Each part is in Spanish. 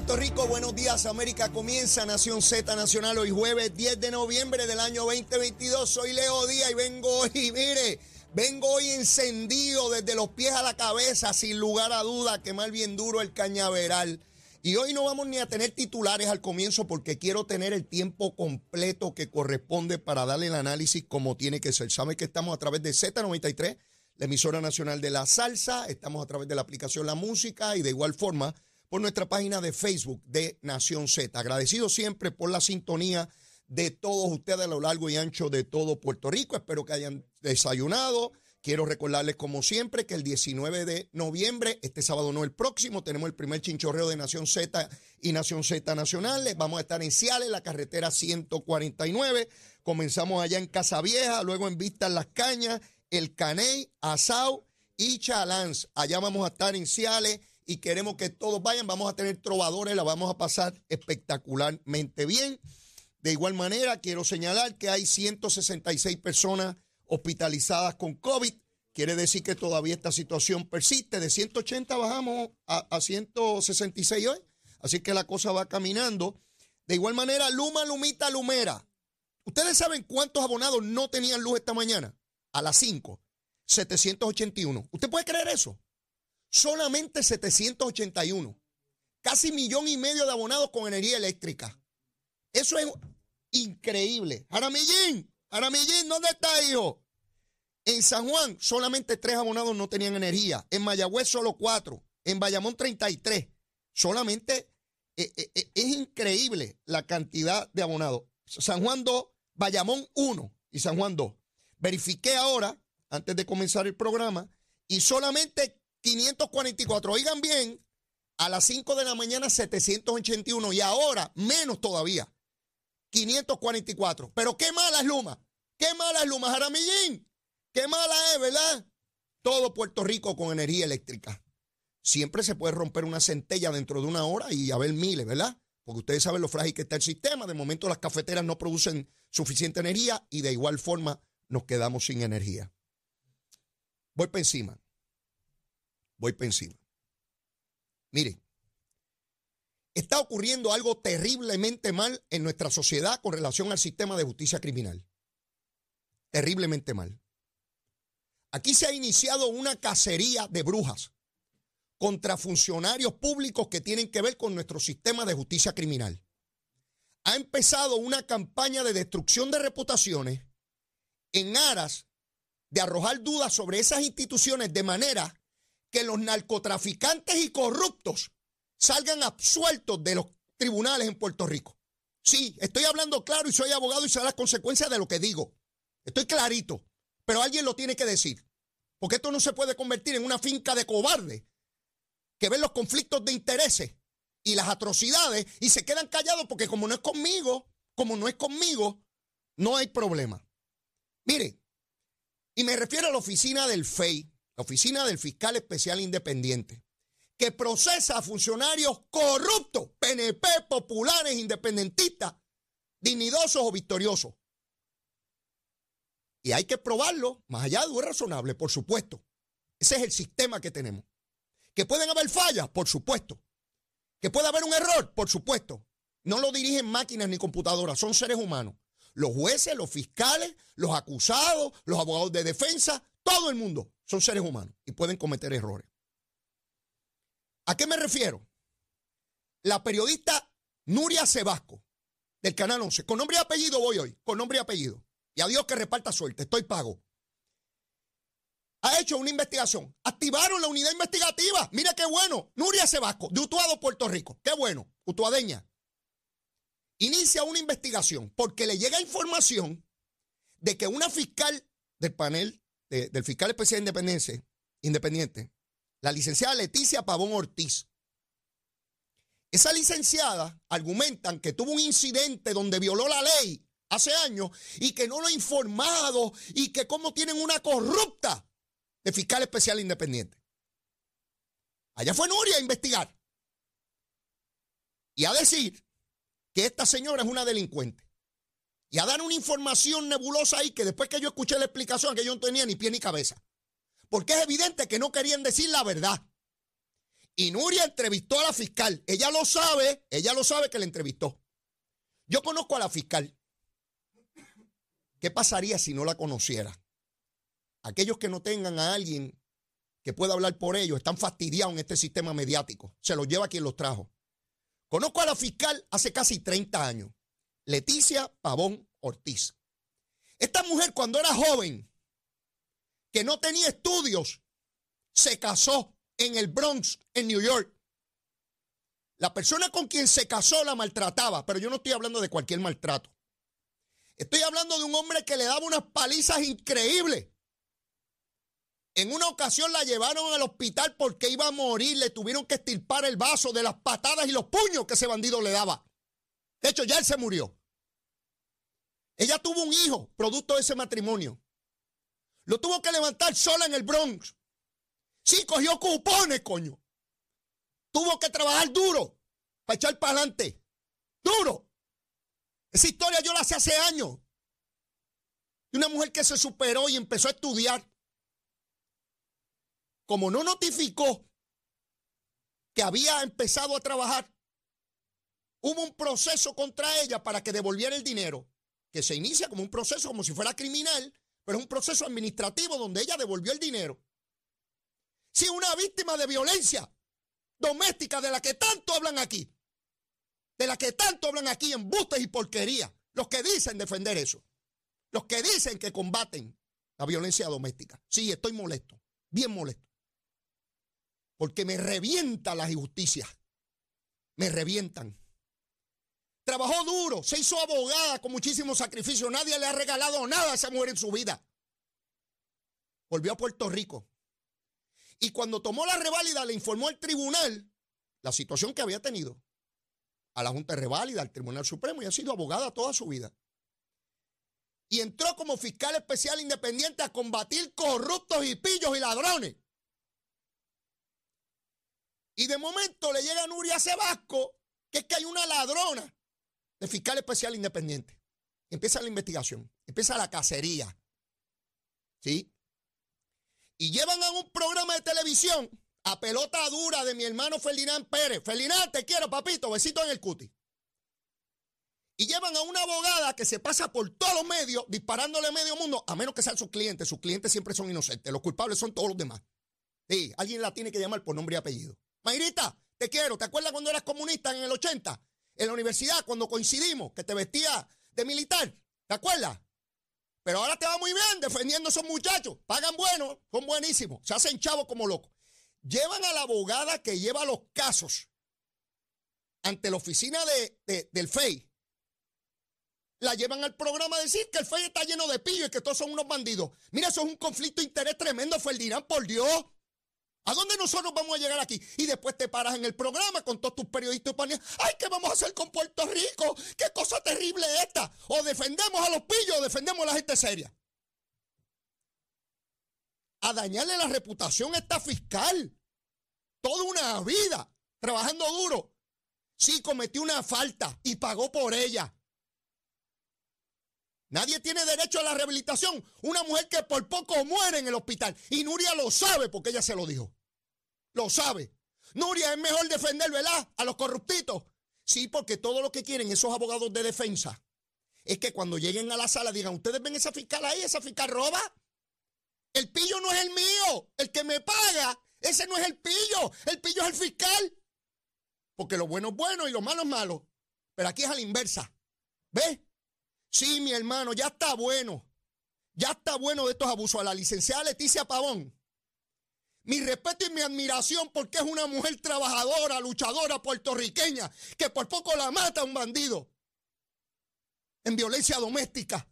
Puerto Rico, buenos días América, comienza Nación Z Nacional hoy jueves 10 de noviembre del año 2022. Soy Leo Díaz y vengo hoy, mire, vengo hoy encendido desde los pies a la cabeza, sin lugar a duda, que mal bien duro el cañaveral. Y hoy no vamos ni a tener titulares al comienzo porque quiero tener el tiempo completo que corresponde para darle el análisis como tiene que ser. Sabe que estamos a través de Z93, la emisora nacional de la salsa, estamos a través de la aplicación La Música y de igual forma por nuestra página de Facebook de Nación Z. Agradecido siempre por la sintonía de todos ustedes a lo largo y ancho de todo Puerto Rico. Espero que hayan desayunado. Quiero recordarles, como siempre, que el 19 de noviembre, este sábado no el próximo, tenemos el primer chinchorreo de Nación Z y Nación Z Nacionales. Vamos a estar en Ciales, la carretera 149. Comenzamos allá en Casavieja, luego en Vista Las Cañas, El Caney, Asau y Chalans. Allá vamos a estar en Ciales y queremos que todos vayan. Vamos a tener trovadores, la vamos a pasar espectacularmente bien. De igual manera, quiero señalar que hay 166 personas hospitalizadas con COVID. Quiere decir que todavía esta situación persiste. De 180 bajamos a, a 166 hoy. Así que la cosa va caminando. De igual manera, Luma, Lumita, Lumera. ¿Ustedes saben cuántos abonados no tenían luz esta mañana? A las 5. 781. ¿Usted puede creer eso? Solamente 781. Casi millón y medio de abonados con energía eléctrica. Eso es increíble. Jaramillín, Jaramillín, ¿dónde está, hijo? En San Juan, solamente tres abonados no tenían energía. En Mayagüez, solo cuatro. En Bayamón, 33. Solamente eh, eh, eh, es increíble la cantidad de abonados. San Juan 2, Bayamón 1 y San Juan 2. Verifiqué ahora, antes de comenzar el programa, y solamente 544. Oigan bien, a las 5 de la mañana 781 y ahora menos todavía, 544. Pero qué mala es Luma, qué mala es Luma, Jaramillín, qué mala es, ¿verdad? Todo Puerto Rico con energía eléctrica. Siempre se puede romper una centella dentro de una hora y haber miles, ¿verdad? Porque ustedes saben lo frágil que está el sistema. De momento las cafeteras no producen suficiente energía y de igual forma nos quedamos sin energía. Voy para encima voy por encima. Miren, está ocurriendo algo terriblemente mal en nuestra sociedad con relación al sistema de justicia criminal. Terriblemente mal. Aquí se ha iniciado una cacería de brujas contra funcionarios públicos que tienen que ver con nuestro sistema de justicia criminal. Ha empezado una campaña de destrucción de reputaciones en aras de arrojar dudas sobre esas instituciones de manera que los narcotraficantes y corruptos salgan absueltos de los tribunales en Puerto Rico. Sí, estoy hablando claro y soy abogado y sé las consecuencias de lo que digo. Estoy clarito, pero alguien lo tiene que decir. Porque esto no se puede convertir en una finca de cobarde que ven los conflictos de intereses y las atrocidades y se quedan callados porque como no es conmigo, como no es conmigo, no hay problema. Mire, y me refiero a la oficina del FEI, Oficina del Fiscal Especial Independiente, que procesa a funcionarios corruptos, PNP, populares, independentistas, dignidosos o victoriosos. Y hay que probarlo, más allá de lo razonable, por supuesto. Ese es el sistema que tenemos. Que pueden haber fallas, por supuesto. Que puede haber un error, por supuesto. No lo dirigen máquinas ni computadoras, son seres humanos. Los jueces, los fiscales, los acusados, los abogados de defensa, todo el mundo son seres humanos y pueden cometer errores. ¿A qué me refiero? La periodista Nuria Sebasco, del Canal 11, con nombre y apellido voy hoy, con nombre y apellido. Y a Dios que reparta suerte, estoy pago. Ha hecho una investigación. Activaron la unidad investigativa. Mira qué bueno. Nuria Sebasco, de Utuado, Puerto Rico. Qué bueno. Utuadeña. Inicia una investigación porque le llega información de que una fiscal del panel del fiscal especial independiente, independiente, la licenciada Leticia Pavón Ortiz. Esa licenciada argumentan que tuvo un incidente donde violó la ley hace años y que no lo ha informado y que como tienen una corrupta de fiscal especial independiente. Allá fue Nuria a investigar y a decir que esta señora es una delincuente y a dar una información nebulosa ahí que después que yo escuché la explicación que yo no tenía ni pie ni cabeza. Porque es evidente que no querían decir la verdad. Y Nuria entrevistó a la fiscal. Ella lo sabe, ella lo sabe que la entrevistó. Yo conozco a la fiscal. ¿Qué pasaría si no la conociera? Aquellos que no tengan a alguien que pueda hablar por ellos están fastidiados en este sistema mediático. Se los lleva quien los trajo. Conozco a la fiscal hace casi 30 años, Leticia Pavón Ortiz. Esta mujer cuando era joven, que no tenía estudios, se casó en el Bronx, en New York. La persona con quien se casó la maltrataba, pero yo no estoy hablando de cualquier maltrato. Estoy hablando de un hombre que le daba unas palizas increíbles. En una ocasión la llevaron al hospital porque iba a morir, le tuvieron que estirpar el vaso de las patadas y los puños que ese bandido le daba. De hecho, ya él se murió. Ella tuvo un hijo, producto de ese matrimonio. Lo tuvo que levantar sola en el Bronx. Sí, cogió cupones, coño. Tuvo que trabajar duro para echar para adelante. Duro. Esa historia yo la hace hace años. De una mujer que se superó y empezó a estudiar como no notificó que había empezado a trabajar, hubo un proceso contra ella para que devolviera el dinero, que se inicia como un proceso como si fuera criminal, pero es un proceso administrativo donde ella devolvió el dinero. Si una víctima de violencia doméstica de la que tanto hablan aquí, de la que tanto hablan aquí en bustes y porquería, los que dicen defender eso, los que dicen que combaten la violencia doméstica. Sí, estoy molesto, bien molesto porque me revienta la injusticia. Me revientan. Trabajó duro, se hizo abogada con muchísimo sacrificio. Nadie le ha regalado nada a esa mujer en su vida. Volvió a Puerto Rico. Y cuando tomó la reválida, le informó al tribunal la situación que había tenido. A la Junta de Reválida, al Tribunal Supremo, y ha sido abogada toda su vida. Y entró como fiscal especial independiente a combatir corruptos y pillos y ladrones. Y de momento le llega a Nuria Sebasco que es que hay una ladrona de fiscal especial independiente. Empieza la investigación, empieza la cacería. ¿Sí? Y llevan a un programa de televisión a pelota dura de mi hermano Ferdinand Pérez. Ferdinand, te quiero, papito, besito en el cuti. Y llevan a una abogada que se pasa por todos los medios disparándole a medio mundo, a menos que sean sus clientes. Sus clientes siempre son inocentes. Los culpables son todos los demás. Sí, alguien la tiene que llamar por nombre y apellido. Mayrita, te quiero. ¿Te acuerdas cuando eras comunista en el 80? En la universidad, cuando coincidimos, que te vestía de militar. ¿Te acuerdas? Pero ahora te va muy bien defendiendo a esos muchachos. Pagan bueno, son buenísimos. Se hacen chavos como locos. Llevan a la abogada que lleva los casos ante la oficina de, del FEI. La llevan al programa a decir que el FEI está lleno de pillos y que todos son unos bandidos. Mira, eso es un conflicto de interés tremendo, Ferdinand, por Dios. ¿A dónde nosotros vamos a llegar aquí? Y después te paras en el programa con todos tus periodistas ¡ay, qué vamos a hacer con Puerto Rico! ¡Qué cosa terrible esta! O defendemos a los pillos o defendemos a la gente seria. A dañarle la reputación a esta fiscal. Toda una vida trabajando duro. Sí, cometió una falta y pagó por ella. Nadie tiene derecho a la rehabilitación. Una mujer que por poco muere en el hospital. Y Nuria lo sabe porque ella se lo dijo. Lo sabe. Nuria, es mejor defender, ¿verdad? A los corruptitos. Sí, porque todo lo que quieren esos abogados de defensa es que cuando lleguen a la sala digan, ¿ustedes ven esa fiscal ahí? ¿Esa fiscal roba? El pillo no es el mío. El que me paga, ese no es el pillo. El pillo es el fiscal. Porque lo bueno es bueno y lo malo es malo. Pero aquí es a la inversa. ¿Ves? Sí, mi hermano, ya está bueno. Ya está bueno de estos abusos. A la licenciada Leticia Pavón. Mi respeto y mi admiración porque es una mujer trabajadora, luchadora puertorriqueña, que por poco la mata un bandido en violencia doméstica.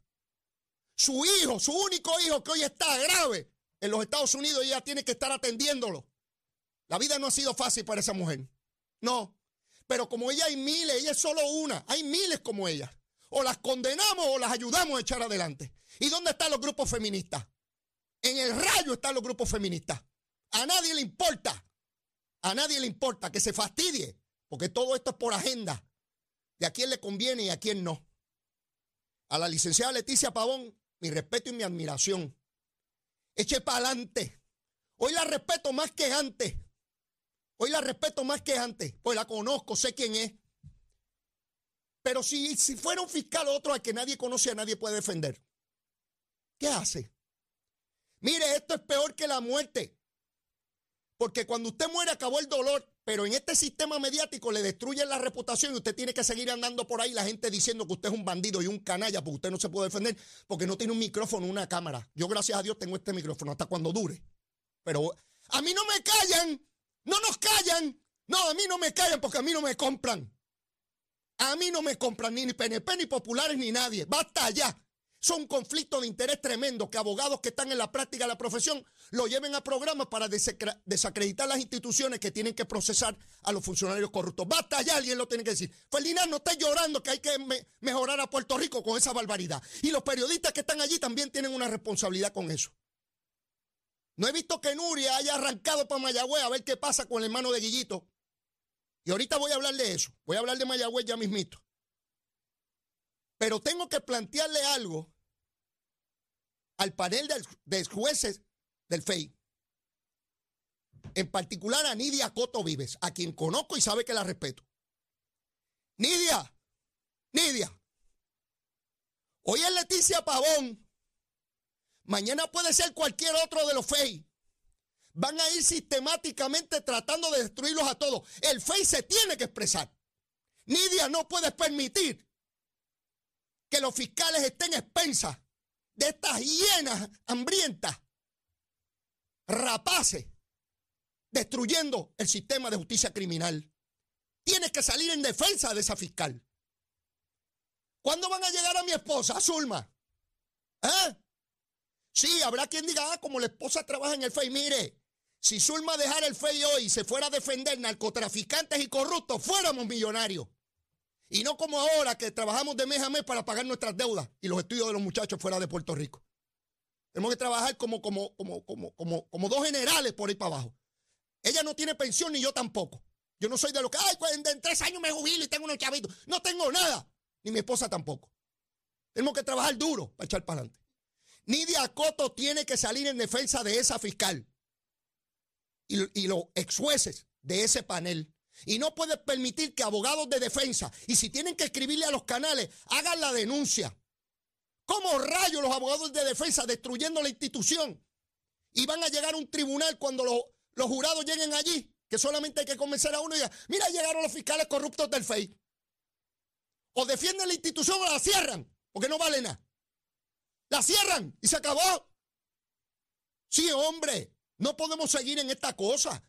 Su hijo, su único hijo que hoy está grave en los Estados Unidos, ella tiene que estar atendiéndolo. La vida no ha sido fácil para esa mujer. No. Pero como ella hay miles, ella es solo una. Hay miles como ella. O las condenamos o las ayudamos a echar adelante. ¿Y dónde están los grupos feministas? En el rayo están los grupos feministas. A nadie le importa. A nadie le importa que se fastidie. Porque todo esto es por agenda. De a quién le conviene y a quién no. A la licenciada Leticia Pavón, mi respeto y mi admiración. Eche para adelante. Hoy la respeto más que antes. Hoy la respeto más que antes, pues la conozco, sé quién es. Pero si, si fuera un fiscal otro al que nadie conoce, a nadie puede defender. ¿Qué hace? Mire, esto es peor que la muerte. Porque cuando usted muere acabó el dolor, pero en este sistema mediático le destruyen la reputación y usted tiene que seguir andando por ahí la gente diciendo que usted es un bandido y un canalla porque usted no se puede defender porque no tiene un micrófono, una cámara. Yo gracias a Dios tengo este micrófono hasta cuando dure. Pero a mí no me callan, no nos callan. No, a mí no me callan porque a mí no me compran. A mí no me compran ni PNP, ni populares, ni nadie. Basta ya. Son conflictos de interés tremendo que abogados que están en la práctica de la profesión lo lleven a programas para desacreditar las instituciones que tienen que procesar a los funcionarios corruptos. Basta ya, alguien lo tiene que decir. Ferdinand, no esté llorando que hay que mejorar a Puerto Rico con esa barbaridad. Y los periodistas que están allí también tienen una responsabilidad con eso. No he visto que Nuria haya arrancado para Mayagüez a ver qué pasa con el hermano de Guillito. Y ahorita voy a hablar de eso. Voy a hablar de Mayagüez ya mismito. Pero tengo que plantearle algo al panel de, jueces del FEI. En particular a Nidia Coto Vives, a quien conozco y sabe que la respeto. Nidia, Nidia, hoy es Leticia Pavón, mañana puede ser cualquier otro de los FEI. Van a ir sistemáticamente tratando de destruirlos a todos. El FEI se tiene que expresar. Nidia no puede permitir que los fiscales estén expensas de estas hienas hambrientas, rapaces, destruyendo el sistema de justicia criminal. Tienes que salir en defensa de esa fiscal. ¿Cuándo van a llegar a mi esposa, Zulma? ¿Eh? Sí, habrá quien diga, ah, como la esposa trabaja en el FEI. Mire, si Zulma dejara el FEI hoy y se fuera a defender narcotraficantes y corruptos, fuéramos millonarios. Y no como ahora que trabajamos de mes a mes para pagar nuestras deudas y los estudios de los muchachos fuera de Puerto Rico. Tenemos que trabajar como, como, como, como, como, como dos generales por ahí para abajo. Ella no tiene pensión ni yo tampoco. Yo no soy de los que, ay, pues en tres años me jubilo y tengo unos chavitos. No tengo nada. Ni mi esposa tampoco. Tenemos que trabajar duro para echar para adelante. Nidia Coto tiene que salir en defensa de esa fiscal y, los ex jueces de ese panel y no puedes permitir que abogados de defensa, y si tienen que escribirle a los canales, hagan la denuncia. ¿Cómo rayos los abogados de defensa destruyendo la institución? Y van a llegar a un tribunal cuando los, jurados lleguen allí, que solamente hay que convencer a uno y ya, mira, llegaron los fiscales corruptos del FEI. O defienden la institución o la cierran, porque no vale nada. La cierran y se acabó. Sí, hombre, no podemos seguir en esta cosa.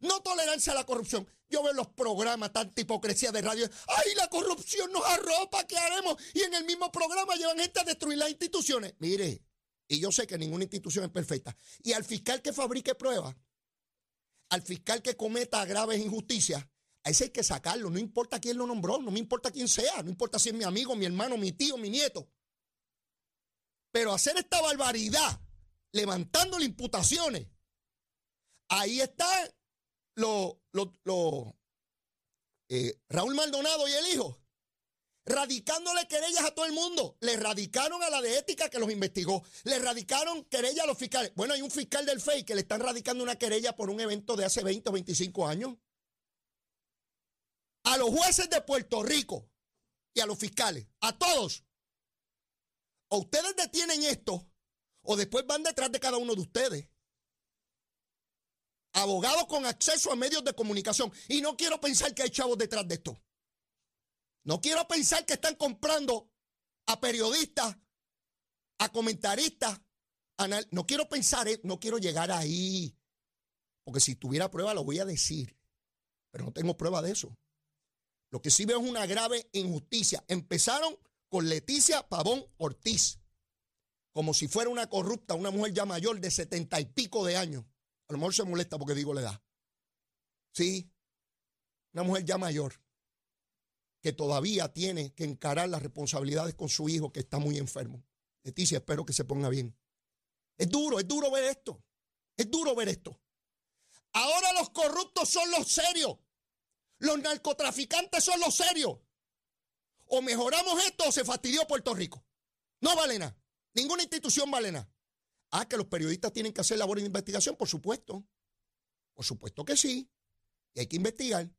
No tolerancia a la corrupción. Yo veo los programas, tanta hipocresía de radio. ¡Ay, la corrupción nos arropa! ¿Qué haremos? Y en el mismo programa llevan gente a destruir las instituciones. Mire, y yo sé que ninguna institución es perfecta. Y al fiscal que fabrique pruebas, al fiscal que cometa graves injusticias, a ese hay que sacarlo. No importa quién lo nombró, no me importa quién sea, no importa si es mi amigo, mi hermano, mi tío, mi nieto. Pero hacer esta barbaridad, levantando imputaciones, ahí está lo, lo, eh, Raúl Maldonado y el hijo, radicándole querellas a todo el mundo. Le radicaron a la de ética que los investigó. Le radicaron querellas a los fiscales. Bueno, hay un fiscal del FEI que le están radicando una querella por un evento de hace 20 o 25 años. A los jueces de Puerto Rico y a los fiscales, a todos. O ustedes detienen esto, o después van detrás de cada uno de ustedes abogados con acceso a medios de comunicación. Y no quiero pensar que hay chavos detrás de esto. No quiero pensar que están comprando a periodistas, a comentaristas. no quiero pensar, eh, no quiero llegar ahí. Porque si tuviera prueba lo voy a decir. Pero no tengo prueba de eso. Lo que sí veo es una grave injusticia. Empezaron con Leticia Pavón Ortiz. Como si fuera una corrupta, una mujer ya mayor de setenta y pico de años. A lo mejor se molesta porque digo la edad. Sí, una mujer ya mayor que todavía tiene que encarar las responsabilidades con su hijo que está muy enfermo. Leticia, espero que se ponga bien. Es duro, es duro ver esto. Es duro ver esto. Ahora los corruptos son los serios. Los narcotraficantes son los serios. O mejoramos esto o se fastidió Puerto Rico. No vale nada. Ninguna institución vale nada. Ah, que los periodistas tienen que hacer labor de investigación, por supuesto. Por supuesto que sí. Y hay que investigar.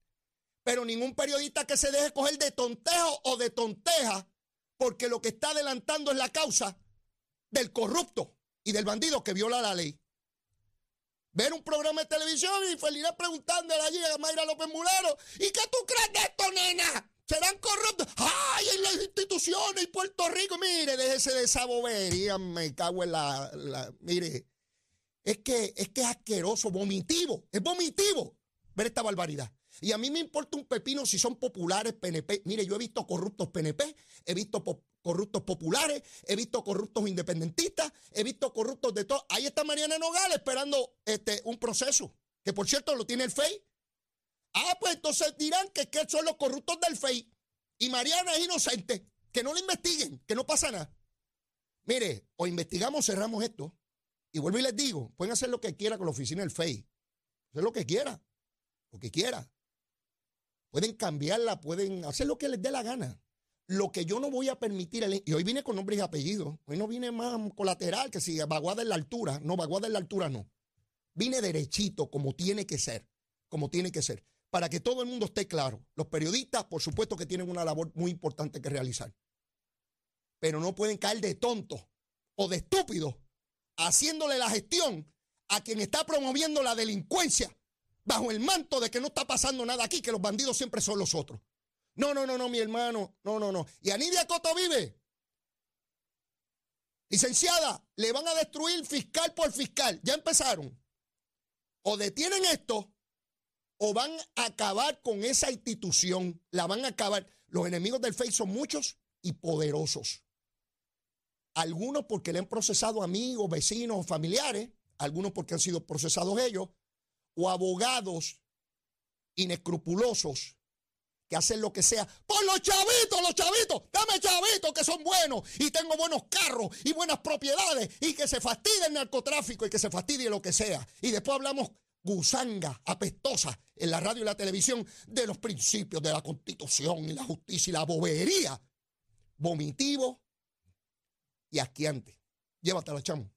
Pero ningún periodista que se deje coger de tontejo o de tonteja, porque lo que está adelantando es la causa del corrupto y del bandido que viola la ley. Ver un programa de televisión y feliz preguntándole allí a Mayra López Mulero, ¿y qué tú crees de esto, nena? ¿Serán corruptos? ¡Ay, en las instituciones y Puerto Rico! Mire, déjese de esa bobería, me cago en la, la... Mire, es que, es que es asqueroso, vomitivo, es vomitivo ver esta barbaridad. Y a mí me importa un pepino si son populares PNP. Mire, yo he visto corruptos PNP, he visto corruptos populares, he visto corruptos independentistas, he visto corruptos de todo. Ahí está Mariana Nogales esperando este, un proceso, que por cierto lo tiene el FEI. Ah, pues entonces dirán que, que son los corruptos del FEI. Y Mariana es inocente. Que no lo investiguen, que no pasa nada. Mire, o investigamos, cerramos esto. Y vuelvo y les digo, pueden hacer lo que quieran con la oficina del FEI. Hacer lo que quiera. Lo que quiera. Pueden cambiarla, pueden hacer lo que les dé la gana. Lo que yo no voy a permitir, y hoy vine con nombres y apellidos, hoy no vine más colateral que si vaguada en la altura, no, vaguada en la altura no. Vine derechito, como tiene que ser, como tiene que ser, para que todo el mundo esté claro. Los periodistas, por supuesto que tienen una labor muy importante que realizar, pero no pueden caer de tontos o de estúpidos haciéndole la gestión a quien está promoviendo la delincuencia bajo el manto de que no está pasando nada aquí, que los bandidos siempre son los otros. No, no, no, no, mi hermano, no, no, no. Y a Coto vive. Licenciada, le van a destruir fiscal por fiscal. Ya empezaron. O detienen esto o van a acabar con esa institución. La van a acabar. Los enemigos del FEI son muchos y poderosos. Algunos porque le han procesado amigos, vecinos, familiares. Algunos porque han sido procesados ellos o abogados inescrupulosos que hacen lo que sea por los chavitos, los chavitos, dame chavitos que son buenos y tengo buenos carros y buenas propiedades y que se fastidie el narcotráfico y que se fastidie lo que sea. Y después hablamos gusanga, apestosa en la radio y la televisión de los principios de la constitución y la justicia y la bobería. Vomitivo y asquiante. Llévatela, chamo.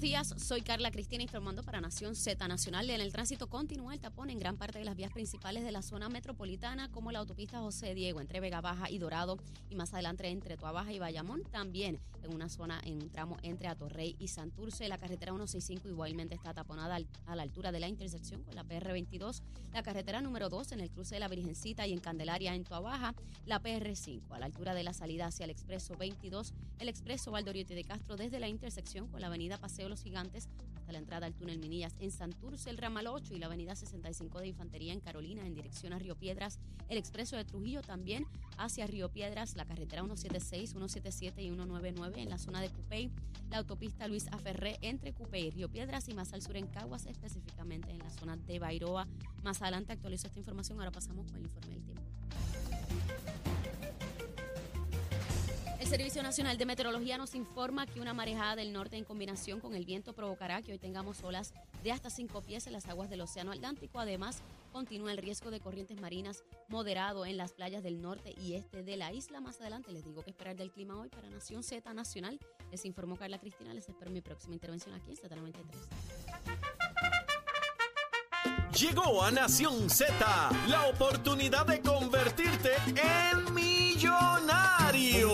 Días, soy Carla Cristina informando para Nación Z Nacional. En el tránsito continúa el tapón en gran parte de las vías principales de la zona metropolitana, como la autopista José Diego entre Vega Baja y Dorado, y más adelante entre Tuabaja y Bayamón. También en una zona, en un tramo entre Atorrey y Santurce. La carretera 165 igualmente está taponada a la altura de la intersección con la PR22. La carretera número 2 en el cruce de la Virgencita y en Candelaria en Tuabaja. La PR5 a la altura de la salida hacia el expreso 22. El expreso Valdoriote de Castro desde la intersección con la avenida Paseo los Gigantes hasta la entrada al túnel Minillas en Santurce, el ramal 8 y la avenida 65 de Infantería en Carolina en dirección a Río Piedras, el expreso de Trujillo también hacia Río Piedras, la carretera 176, 177 y 199 en la zona de Cupey, la autopista Luis Aferré entre Cupey Río Piedras y más al sur en Caguas, específicamente en la zona de Bairoa. Más adelante actualizo esta información, ahora pasamos con el informe del tiempo. Servicio Nacional de Meteorología nos informa que una marejada del norte en combinación con el viento provocará que hoy tengamos olas de hasta 5 pies en las aguas del Océano Atlántico. Además, continúa el riesgo de corrientes marinas moderado en las playas del norte y este de la isla. Más adelante les digo qué esperar del clima hoy para Nación Z Nacional. Les informó Carla Cristina. Les espero mi próxima intervención aquí en Z93. Llegó a Nación Z la oportunidad de convertirte en millonario.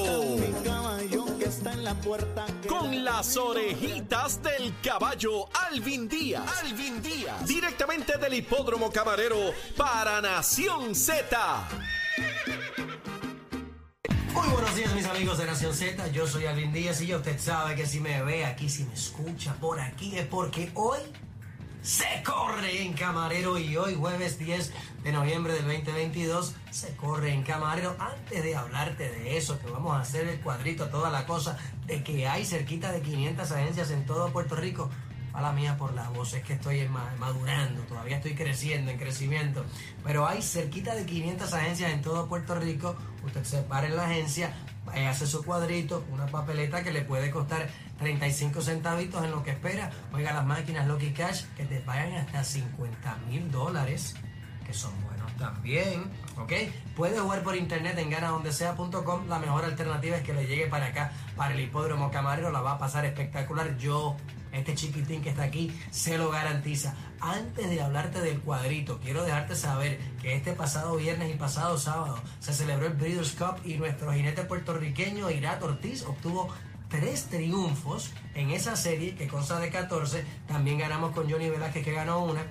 Con las orejitas del caballo Alvin Díaz. Alvin Díaz. Directamente del hipódromo camarero para Nación Z. Muy buenos días mis amigos de Nación Z, yo soy Alvin Díaz y ya usted sabe que si me ve aquí, si me escucha por aquí es porque hoy se corre en Camarero y hoy jueves 10 de noviembre del 2022 se corre en Camarero. Antes de hablarte de eso, que vamos a hacer el cuadrito, toda la cosa, de que hay cerquita de 500 agencias en todo Puerto Rico. A la mía por la voz, es que estoy madurando, todavía estoy creciendo, en crecimiento. Pero hay cerquita de 500 agencias en todo Puerto Rico. Usted se para en la agencia, hace su cuadrito, una papeleta que le puede costar 35 centavitos en lo que espera. Oiga, las máquinas Lucky Cash que te pagan hasta 50 mil dólares, que son buenos también. ¿ok? Puede jugar por internet en ganadondesea.com. La mejor alternativa es que le llegue para acá, para el hipódromo camarero. La va a pasar espectacular. Yo, este chiquitín que está aquí, se lo garantiza. Antes de hablarte del cuadrito, quiero dejarte saber que este pasado viernes y pasado sábado se celebró el Breeders' Cup y nuestro jinete puertorriqueño Irat Ortiz obtuvo tres triunfos en esa serie que consta de 14. También ganamos con Johnny Velázquez que ganó una.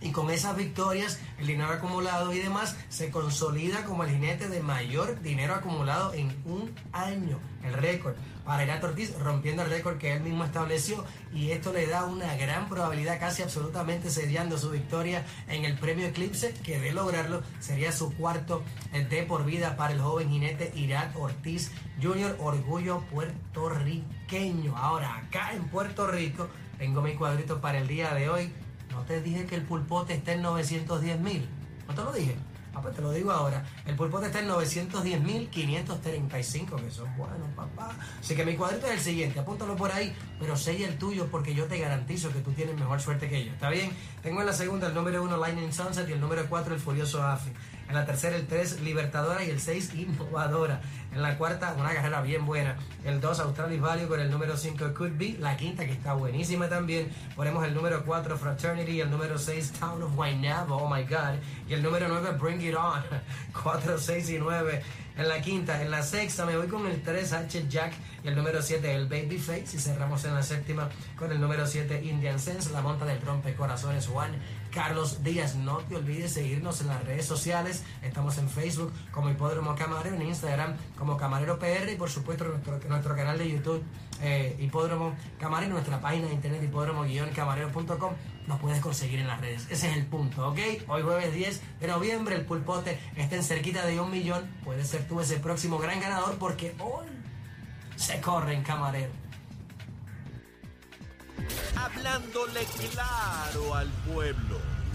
Y con esas victorias, el dinero acumulado y demás se consolida como el jinete de mayor dinero acumulado en un año. El récord para Irato Ortiz, rompiendo el récord que él mismo estableció. Y esto le da una gran probabilidad, casi absolutamente sellando su victoria en el premio Eclipse, que de lograrlo sería su cuarto de por vida para el joven jinete Irat Ortiz Jr., orgullo puertorriqueño. Ahora, acá en Puerto Rico, tengo mi cuadrito para el día de hoy. No te dije que el pulpote está en 910 mil. ¿No te lo dije? Ah, pues te lo digo ahora. El pulpote está en 910.535, que son buenos, papá. Así que mi cuadrito es el siguiente. Apúntalo por ahí, pero sella el tuyo porque yo te garantizo que tú tienes mejor suerte que yo. ¿Está bien? Tengo en la segunda el número 1 Lightning Sunset y el número 4 el Furioso Afi. En la tercera el 3 Libertadora y el 6 Innovadora. En la cuarta una carrera bien buena. El 2 Australis Value con el número 5 Could Be. La quinta que está buenísima también. Ponemos el número 4 Fraternity. El número 6 Town of Guaynabo. Oh my God. Y el número 9 Bring It On. 4, 6 y 9 en la quinta. En la sexta me voy con el 3 H Jack y el número 7 el Baby Face. Y cerramos en la séptima con el número 7 Indian Sense, la monta del trompe corazones Juan Carlos Díaz. No te olvides seguirnos en las redes sociales. Estamos en Facebook como Hipódromo Camarero, en Instagram como Camarero PR y por supuesto nuestro, canal de YouTube eh, Hipódromo Camarero, nuestra página de internet hipódromo-camarero.com nos puedes conseguir en las redes. Ese es el punto, ¿ok? Hoy jueves 10 de noviembre el pulpote está en cerquita de un millón. Puedes ser tú ese próximo gran ganador porque hoy se corre en camarero. Hablándole claro al pueblo.